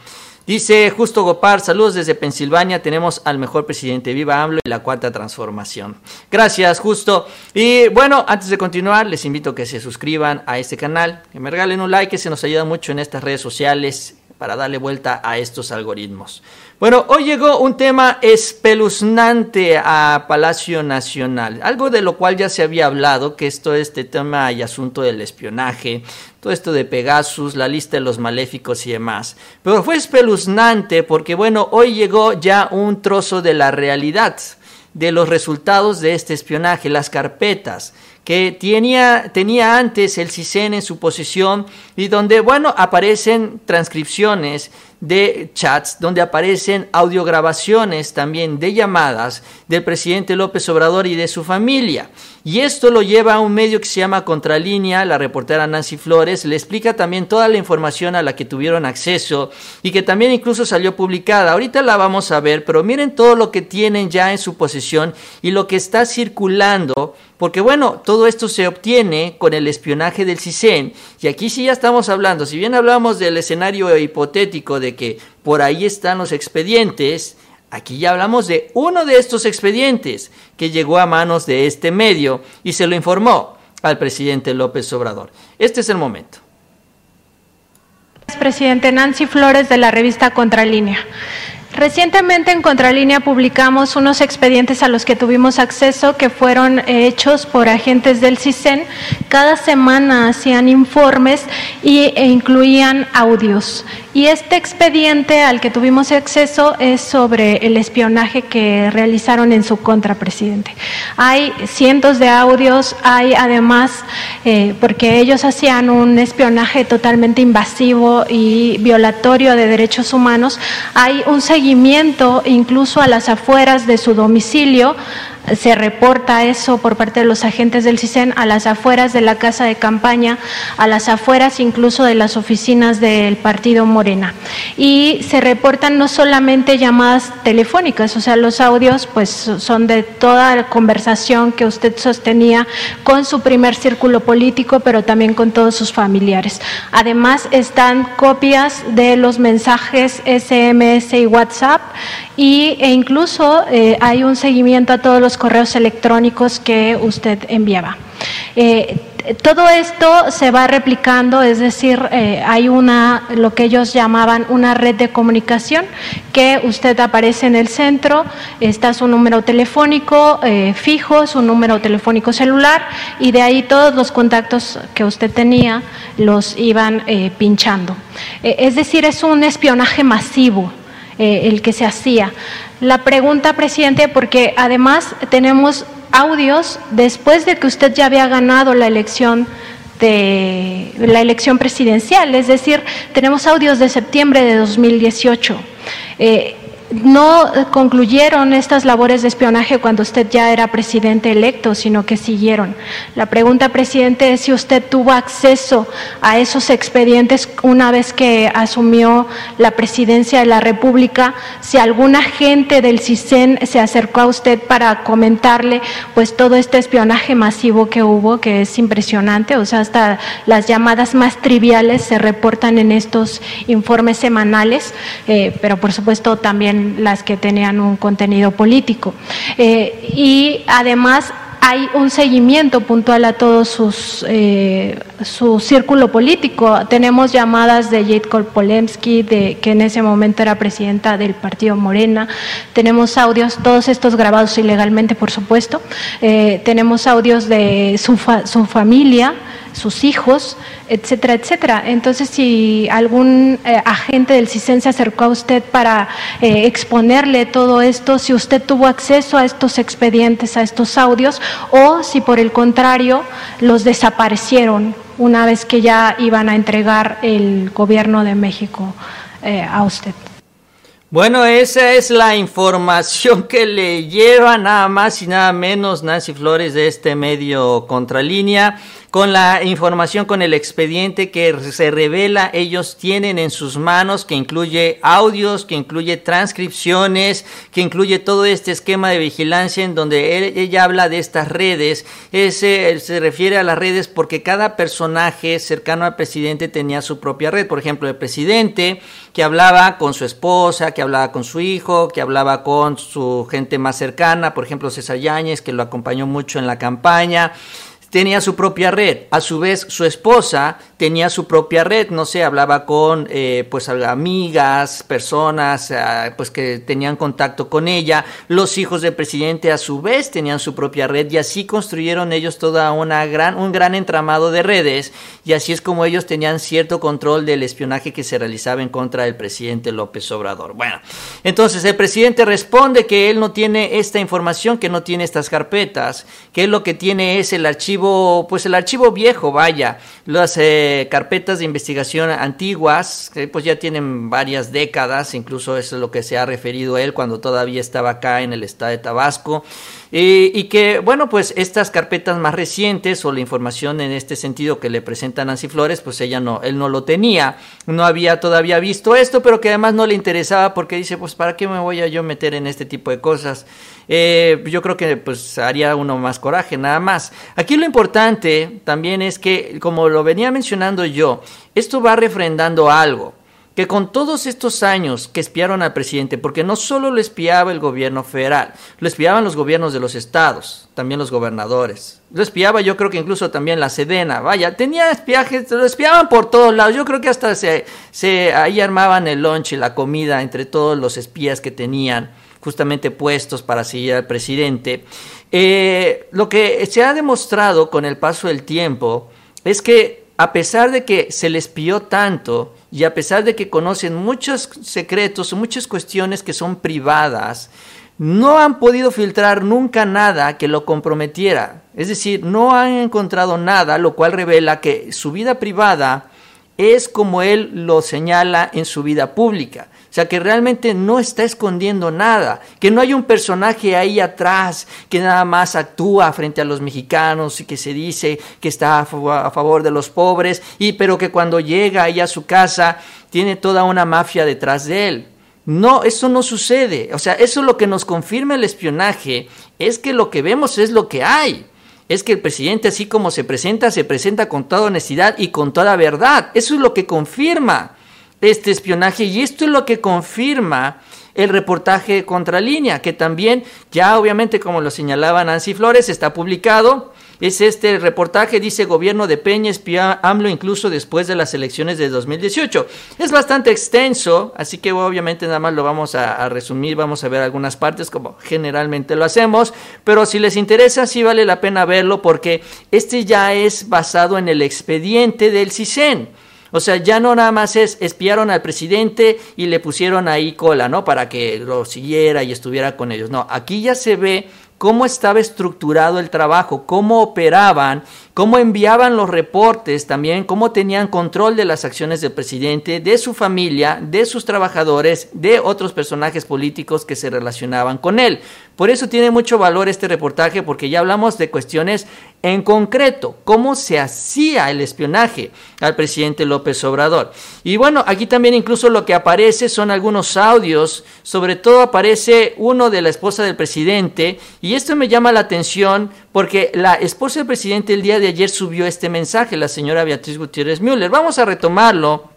Dice Justo Gopar, saludos desde Pensilvania, tenemos al mejor presidente, viva AMLO y la cuarta transformación. Gracias, Justo. Y bueno, antes de continuar, les invito a que se suscriban a este canal, que me regalen un like, que se nos ayuda mucho en estas redes sociales para darle vuelta a estos algoritmos. Bueno, hoy llegó un tema espeluznante a Palacio Nacional, algo de lo cual ya se había hablado, que esto este tema y asunto del espionaje, todo esto de Pegasus, la lista de los maléficos y demás. Pero fue espeluznante porque, bueno, hoy llegó ya un trozo de la realidad, de los resultados de este espionaje, las carpetas que tenía, tenía antes el CISEN en su posesión y donde, bueno, aparecen transcripciones de chats, donde aparecen audiograbaciones también de llamadas del presidente López Obrador y de su familia. Y esto lo lleva a un medio que se llama Contralínea, la reportera Nancy Flores, le explica también toda la información a la que tuvieron acceso y que también incluso salió publicada. Ahorita la vamos a ver, pero miren todo lo que tienen ya en su posesión y lo que está circulando porque bueno, todo esto se obtiene con el espionaje del CISEN. Y aquí sí ya estamos hablando, si bien hablamos del escenario hipotético de que por ahí están los expedientes, aquí ya hablamos de uno de estos expedientes que llegó a manos de este medio y se lo informó al presidente López Obrador. Este es el momento. Presidente Nancy Flores de la revista Contralínea. Recientemente en Contralínea publicamos unos expedientes a los que tuvimos acceso que fueron hechos por agentes del CISEN. Cada semana hacían informes y, e incluían audios. Y este expediente al que tuvimos acceso es sobre el espionaje que realizaron en su contra, presidente. Hay cientos de audios, hay además, eh, porque ellos hacían un espionaje totalmente invasivo y violatorio de derechos humanos, hay un seguimiento incluso a las afueras de su domicilio se reporta eso por parte de los agentes del CISEN a las afueras de la casa de campaña, a las afueras incluso de las oficinas del partido Morena. Y se reportan no solamente llamadas telefónicas, o sea, los audios pues son de toda la conversación que usted sostenía con su primer círculo político, pero también con todos sus familiares. Además están copias de los mensajes SMS y WhatsApp y, e incluso eh, hay un seguimiento a todos los correos electrónicos que usted enviaba. Eh, todo esto se va replicando, es decir, eh, hay una, lo que ellos llamaban una red de comunicación, que usted aparece en el centro, está su número telefónico fijo, su número telefónico celular, y de ahí todos los contactos que usted tenía los iban pinchando. es decir, es un espionaje masivo. Eh, el que se hacía. La pregunta, presidente, porque además tenemos audios después de que usted ya había ganado la elección de la elección presidencial, es decir, tenemos audios de septiembre de 2018 no concluyeron estas labores de espionaje cuando usted ya era presidente electo, sino que siguieron. La pregunta, presidente, es si usted tuvo acceso a esos expedientes una vez que asumió la presidencia de la República, si algún agente del CISEN se acercó a usted para comentarle pues todo este espionaje masivo que hubo, que es impresionante, o sea, hasta las llamadas más triviales se reportan en estos informes semanales, eh, pero por supuesto también las que tenían un contenido político. Eh, y además hay un seguimiento puntual a todo sus, eh, su círculo político. Tenemos llamadas de Jade Polemski, de, que en ese momento era presidenta del partido Morena. Tenemos audios, todos estos grabados ilegalmente, por supuesto. Eh, tenemos audios de su, su familia sus hijos, etcétera, etcétera. Entonces, si algún eh, agente del CISEN se acercó a usted para eh, exponerle todo esto, si usted tuvo acceso a estos expedientes, a estos audios, o si por el contrario los desaparecieron una vez que ya iban a entregar el gobierno de México eh, a usted. Bueno, esa es la información que le lleva nada más y nada menos Nancy Flores de este medio Contralínea con la información, con el expediente que se revela, ellos tienen en sus manos, que incluye audios, que incluye transcripciones, que incluye todo este esquema de vigilancia en donde ella habla de estas redes. Ese, se refiere a las redes porque cada personaje cercano al presidente tenía su propia red. Por ejemplo, el presidente que hablaba con su esposa, que hablaba con su hijo, que hablaba con su gente más cercana, por ejemplo César Yáñez, que lo acompañó mucho en la campaña tenía su propia red. A su vez, su esposa tenía su propia red, no sé, hablaba con eh, pues amigas, personas eh, pues que tenían contacto con ella. Los hijos del presidente a su vez tenían su propia red y así construyeron ellos toda una gran un gran entramado de redes y así es como ellos tenían cierto control del espionaje que se realizaba en contra del presidente López Obrador. Bueno, entonces el presidente responde que él no tiene esta información, que no tiene estas carpetas, que lo que tiene es el archivo pues el archivo viejo, vaya, las, eh, carpetas de investigación antiguas, que pues ya tienen varias décadas, incluso eso es lo que se ha referido él cuando todavía estaba acá en el estado de Tabasco. Y que, bueno, pues estas carpetas más recientes o la información en este sentido que le presenta Nancy Flores, pues ella no, él no lo tenía, no había todavía visto esto, pero que además no le interesaba porque dice, pues, ¿para qué me voy a yo meter en este tipo de cosas? Eh, yo creo que pues haría uno más coraje, nada más. Aquí lo importante también es que, como lo venía mencionando yo, esto va refrendando algo que con todos estos años que espiaron al presidente, porque no solo lo espiaba el gobierno federal, lo espiaban los gobiernos de los estados, también los gobernadores, lo espiaba yo creo que incluso también la Sedena, vaya, tenía espiajes, lo espiaban por todos lados, yo creo que hasta se, se ahí armaban el lunch y la comida entre todos los espías que tenían justamente puestos para seguir al presidente. Eh, lo que se ha demostrado con el paso del tiempo es que a pesar de que se les pidió tanto y a pesar de que conocen muchos secretos, muchas cuestiones que son privadas, no han podido filtrar nunca nada que lo comprometiera. Es decir, no han encontrado nada, lo cual revela que su vida privada es como él lo señala en su vida pública. O sea, que realmente no está escondiendo nada, que no hay un personaje ahí atrás que nada más actúa frente a los mexicanos y que se dice que está a favor de los pobres, y pero que cuando llega ahí a su casa tiene toda una mafia detrás de él. No, eso no sucede. O sea, eso es lo que nos confirma el espionaje, es que lo que vemos es lo que hay es que el presidente, así como se presenta, se presenta con toda honestidad y con toda verdad. Eso es lo que confirma este espionaje y esto es lo que confirma el reportaje de Contralínea, que también ya obviamente como lo señalaba Nancy Flores, está publicado. Es este reportaje, dice gobierno de Peña espía AMLO incluso después de las elecciones de 2018. Es bastante extenso, así que obviamente nada más lo vamos a, a, resumir, vamos a ver algunas partes como generalmente lo hacemos, pero si les interesa sí vale la pena verlo porque este ya es basado en el expediente del CISEN. O sea, ya no nada más es espiaron al presidente y le pusieron ahí cola, ¿no? Para que lo siguiera y estuviera con ellos. No, aquí ya se ve cómo estaba estructurado el trabajo, cómo operaban, cómo enviaban los reportes también, cómo tenían control de las acciones del presidente, de su familia, de sus trabajadores, de otros personajes políticos que se relacionaban con él. Por eso tiene mucho valor este reportaje porque ya hablamos de cuestiones en concreto, cómo se hacía el espionaje al presidente López Obrador. Y bueno, aquí también incluso lo que aparece son algunos audios, sobre todo aparece uno de la esposa del presidente, y esto me llama la atención porque la esposa del presidente el día de ayer subió este mensaje, la señora Beatriz Gutiérrez Müller. Vamos a retomarlo,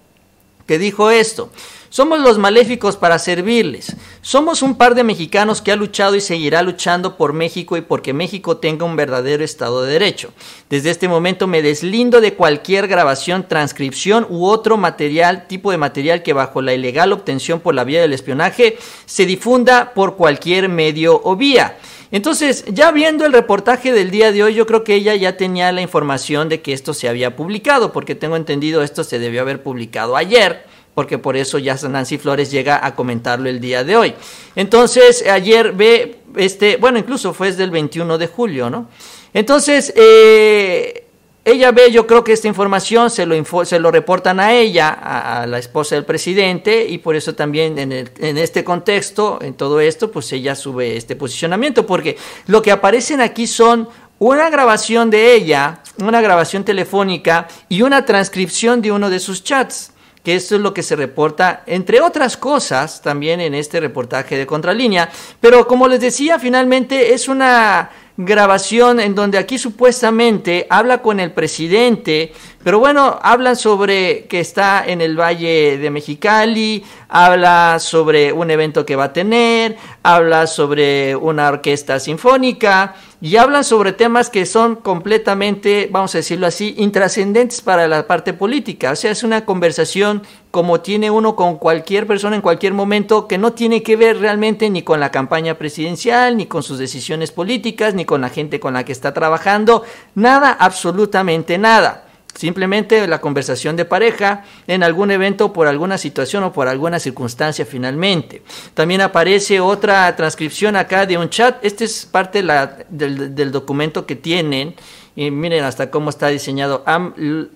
que dijo esto. Somos los maléficos para servirles. Somos un par de mexicanos que ha luchado y seguirá luchando por México y porque México tenga un verdadero Estado de Derecho. Desde este momento me deslindo de cualquier grabación, transcripción u otro material, tipo de material que bajo la ilegal obtención por la vía del espionaje se difunda por cualquier medio o vía. Entonces, ya viendo el reportaje del día de hoy, yo creo que ella ya tenía la información de que esto se había publicado, porque tengo entendido esto se debió haber publicado ayer porque por eso ya Nancy Flores llega a comentarlo el día de hoy. Entonces, ayer ve, este, bueno, incluso fue desde el 21 de julio, ¿no? Entonces, eh, ella ve, yo creo que esta información se lo, se lo reportan a ella, a, la esposa del presidente, y por eso también en, en este contexto, en todo esto, pues ella sube este posicionamiento, porque lo que aparecen aquí son una grabación de ella, una grabación telefónica y una transcripción de uno de sus chats que esto es lo que se reporta, entre otras cosas, también en este reportaje de Contralínea. Pero como les decía, finalmente es una grabación en donde aquí supuestamente habla con el presidente, pero bueno, hablan sobre que está en el Valle de Mexicali, habla sobre un evento que va a tener, habla sobre una orquesta sinfónica y hablan sobre temas que son completamente, vamos a decirlo así, intrascendentes para la parte política. O sea, es una conversación como tiene uno con cualquier persona en cualquier momento que no tiene que ver realmente ni con la campaña presidencial, ni con sus decisiones políticas, ni con la gente con la que está trabajando, nada, absolutamente nada. Simplemente la conversación de pareja en algún evento por alguna situación o por alguna circunstancia finalmente. También aparece otra transcripción acá de un chat. Este es parte del, del documento que tienen Y miren hasta cómo está diseñado AM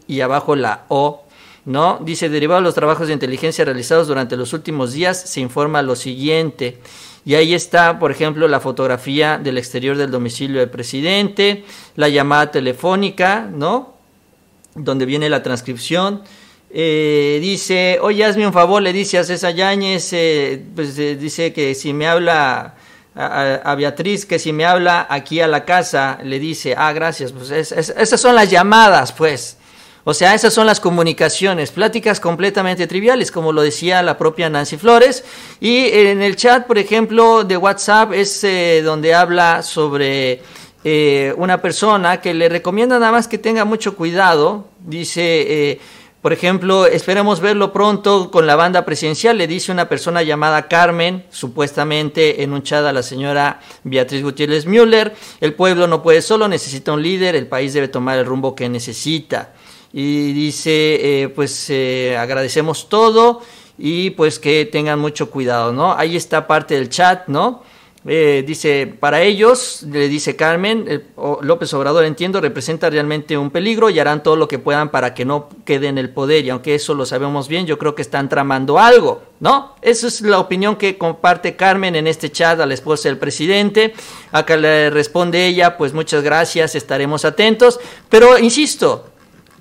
y abajo la O. ¿No? Dice, derivado de los trabajos de inteligencia realizados durante los últimos días, se informa lo siguiente. Y ahí está, por ejemplo, la fotografía del exterior del domicilio del presidente, la llamada telefónica, ¿no? Donde viene la transcripción. Eh, dice, oye, hazme un favor, le dice a César Yáñez, eh, pues eh, dice que si me habla a, Beatriz, que si me habla aquí a la casa, le dice, ah, gracias, pues esas son las llamadas, pues. O sea, esas son las comunicaciones, pláticas completamente triviales, como lo decía la propia Nancy Flores. Y en el chat, por ejemplo, de WhatsApp es donde habla sobre eh, una persona que le recomienda nada más que tenga mucho cuidado. Dice, eh, por ejemplo, esperemos verlo pronto con la banda presidencial, le dice una persona llamada Carmen, supuestamente en un chat a la señora Beatriz Gutiérrez Müller. El pueblo no puede solo, necesita un líder, el país debe tomar el rumbo que necesita y dice, eh, pues eh, agradecemos todo y pues que tengan mucho cuidado, ¿no? Ahí está parte del chat, ¿no? Eh, dice, para ellos, le dice Carmen, López Obrador, entiendo, representa realmente un peligro y harán todo lo que puedan para que no quede en el poder. Y aunque eso lo sabemos bien, yo creo que están tramando algo, ¿no? Esa es la opinión que comparte Carmen en este chat a la esposa del presidente. Acá le responde ella, pues muchas gracias, estaremos atentos. Pero insisto,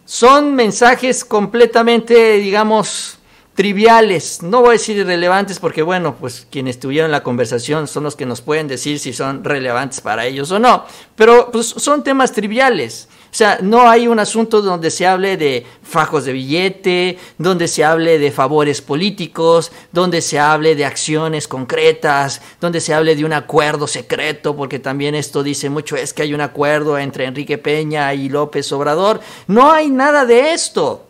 son mensajes completamente, digamos, triviales, no voy a decir irrelevantes porque bueno, pues quienes tuvieron la conversación son los que nos pueden decir si son relevantes para ellos o no, pero pues son temas triviales. O sea, no hay un asunto donde se hable de fajos de billete, donde se hable de favores políticos, donde se hable de acciones concretas, donde se hable de un acuerdo secreto, porque también esto dice mucho, es que hay un acuerdo entre Enrique Peña y López Obrador. No hay nada de esto.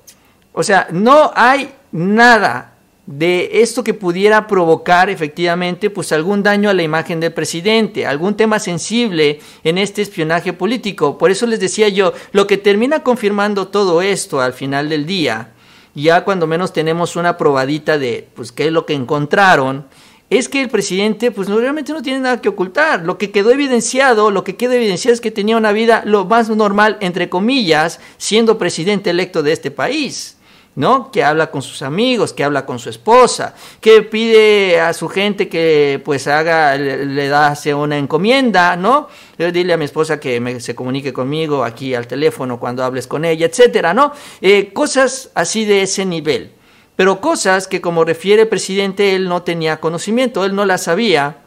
O sea, no hay nada de esto que pudiera provocar efectivamente pues algún daño a la imagen del presidente, algún tema sensible en este espionaje político. Por eso les decía yo, lo que termina confirmando todo esto al final del día, ya cuando menos tenemos una probadita de pues qué es lo que encontraron, es que el presidente pues realmente no tiene nada que ocultar. Lo que quedó evidenciado, lo que queda evidenciado es que tenía una vida lo más normal entre comillas siendo presidente electo de este país. ¿No? Que habla con sus amigos, que habla con su esposa, que pide a su gente que pues haga, le, da una encomienda, ¿no? Dile a mi esposa que se comunique conmigo aquí al teléfono cuando hables con ella, etcétera, ¿no? Eh, cosas así de ese nivel. Pero cosas que como refiere el presidente él no tenía conocimiento, él no las sabía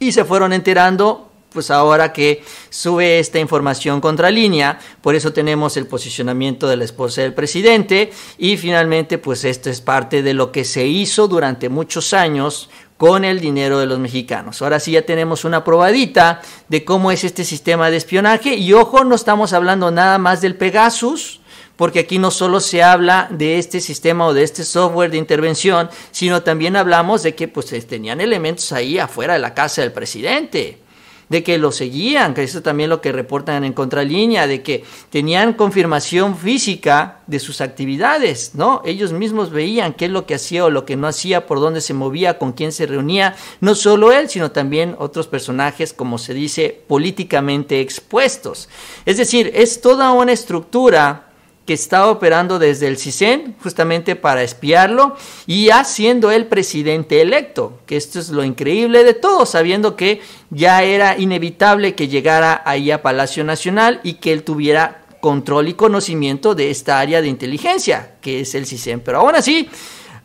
y se fueron enterando pues ahora que sube esta información contra línea, por eso tenemos el posicionamiento de la esposa del presidente y finalmente pues esto es parte de lo que se hizo durante muchos años con el dinero de los mexicanos. Ahora sí ya tenemos una probadita de cómo es este sistema de espionaje y ojo, no estamos hablando nada más del Pegasus, porque aquí no solo se habla de este sistema o de este software de intervención, sino también hablamos de que pues tenían elementos ahí afuera de la casa del presidente de que lo seguían, que eso también lo que reportan en contralínea, de que tenían confirmación física de sus actividades, ¿no? Ellos mismos veían qué es lo que hacía o lo que no hacía, por dónde se movía, con quién se reunía, no solo él, sino también otros personajes, como se dice, políticamente expuestos. Es decir, es toda una estructura que estaba operando desde el CISEN justamente para espiarlo y haciendo el presidente electo, que esto es lo increíble de todo, sabiendo que ya era inevitable que llegara ahí a Palacio Nacional y que él tuviera control y conocimiento de esta área de inteligencia, que es el CISEN. Pero aún así,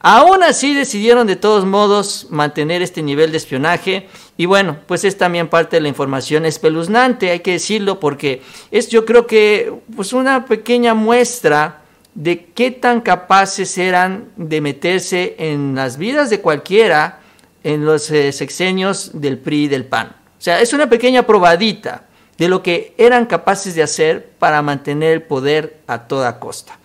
Aún así decidieron de todos modos mantener este nivel de espionaje y bueno, pues es también parte de la información espeluznante, hay que decirlo, porque es yo creo que pues una pequeña muestra de qué tan capaces eran de meterse en las vidas de cualquiera en los eh, sexenios del PRI y del PAN. O sea, es una pequeña probadita de lo que eran capaces de hacer para mantener el poder a toda costa.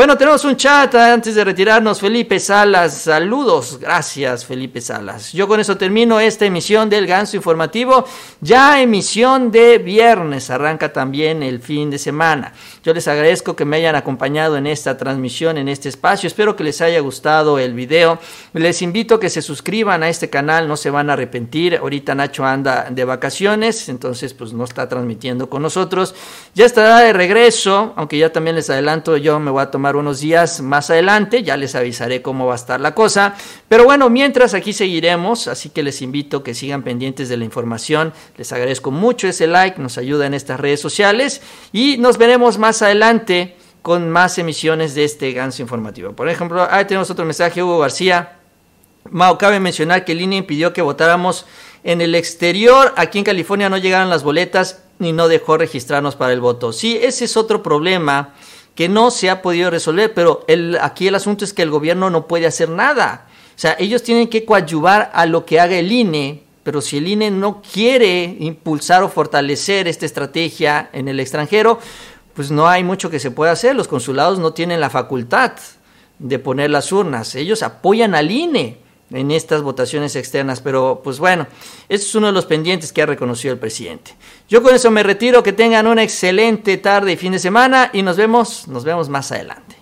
Bueno, tenemos un chat antes de retirarnos. Felipe Salas, saludos. Gracias, Felipe Salas. Yo con eso termino esta emisión del Ganso Informativo. Ya emisión de viernes. Arranca también el fin de semana. Yo les agradezco que me hayan acompañado en esta transmisión, en este espacio. Espero que les haya gustado el video. Les invito a que se suscriban a este canal. No se van a arrepentir. Ahorita Nacho anda de vacaciones, entonces pues no está transmitiendo con nosotros. Ya estará de regreso, aunque ya también les adelanto, yo me voy a tomar unos días más adelante, ya les avisaré cómo va a estar la cosa. Pero bueno, mientras aquí seguiremos, así que les invito a que sigan pendientes de la información. Les agradezco mucho ese like, nos ayuda en estas redes sociales y nos veremos más adelante con más emisiones de este ganso informativo. Por ejemplo, ahí tenemos otro mensaje, Hugo García. Mao, cabe mencionar que Línea impidió que votáramos en el exterior. Aquí en California no llegaron las boletas ni no dejó registrarnos para el voto. Sí, ese es otro problema que no se ha podido resolver, pero el, aquí el asunto es que el gobierno no puede hacer nada. O sea, ellos tienen que coadyuvar a lo que haga el INE, pero si el INE no quiere impulsar o fortalecer esta estrategia en el extranjero, pues no hay mucho que se pueda hacer. Los consulados no tienen la facultad de poner las urnas. Ellos apoyan al INE en estas votaciones externas. Pero pues bueno, este es uno de los pendientes que ha reconocido el presidente. Yo con eso me retiro, que tengan una excelente tarde y fin de semana y nos vemos, nos vemos más adelante.